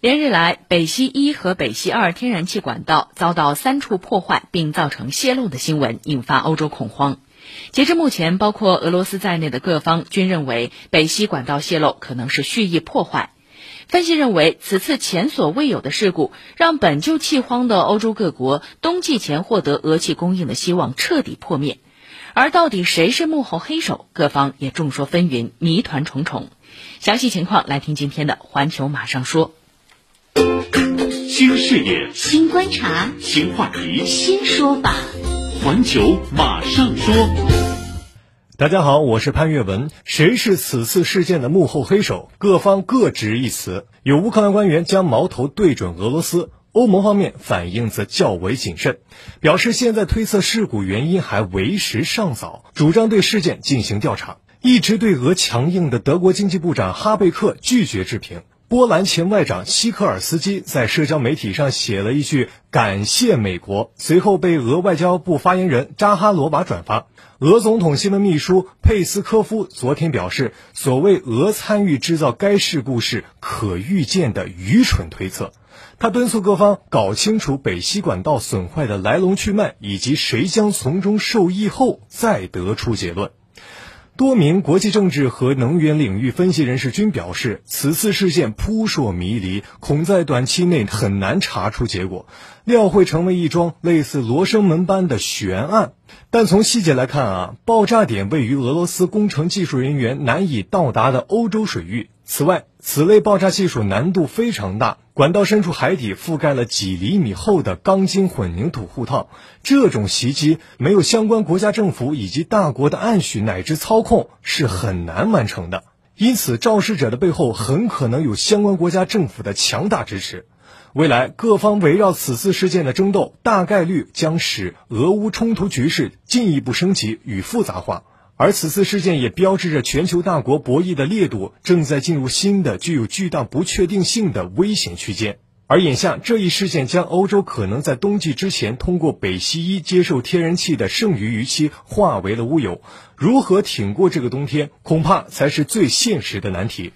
连日来，北溪一和北溪二天然气管道遭到三处破坏并造成泄漏的新闻，引发欧洲恐慌。截至目前，包括俄罗斯在内的各方均认为北溪管道泄漏可能是蓄意破坏。分析认为，此次前所未有的事故让本就气荒的欧洲各国冬季前获得俄气供应的希望彻底破灭。而到底谁是幕后黑手？各方也众说纷纭，谜团重重。详细情况来听今天的《环球马上说》。新视野、新观察、新话题、新说法，环球马上说。大家好，我是潘越文。谁是此次事件的幕后黑手？各方各执一词。有乌克兰官员将矛头对准俄罗斯，欧盟方面反应则较为谨慎，表示现在推测事故原因还为时尚早，主张对事件进行调查。一直对俄强硬的德国经济部长哈贝克拒绝置评。波兰前外长西科尔斯基在社交媒体上写了一句“感谢美国”，随后被俄外交部发言人扎哈罗娃转发。俄总统新闻秘书佩斯科夫昨天表示，所谓俄参与制造该事故是可预见的愚蠢推测。他敦促各方搞清楚北溪管道损坏的来龙去脉，以及谁将从中受益后再得出结论。多名国际政治和能源领域分析人士均表示，此次事件扑朔迷离，恐在短期内很难查出结果，料会成为一桩类似罗生门般的悬案。但从细节来看啊，爆炸点位于俄罗斯工程技术人员难以到达的欧洲水域。此外，此类爆炸技术难度非常大，管道深处海底覆盖了几厘米厚的钢筋混凝土护套，这种袭击没有相关国家政府以及大国的暗许乃至操控是很难完成的。因此，肇事者的背后很可能有相关国家政府的强大支持。未来各方围绕此次事件的争斗，大概率将使俄乌冲突局势进一步升级与复杂化。而此次事件也标志着全球大国博弈的烈度正在进入新的具有巨大不确定性的危险区间。而眼下这一事件将欧洲可能在冬季之前通过北溪一接受天然气的剩余预期化为了乌有。如何挺过这个冬天，恐怕才是最现实的难题。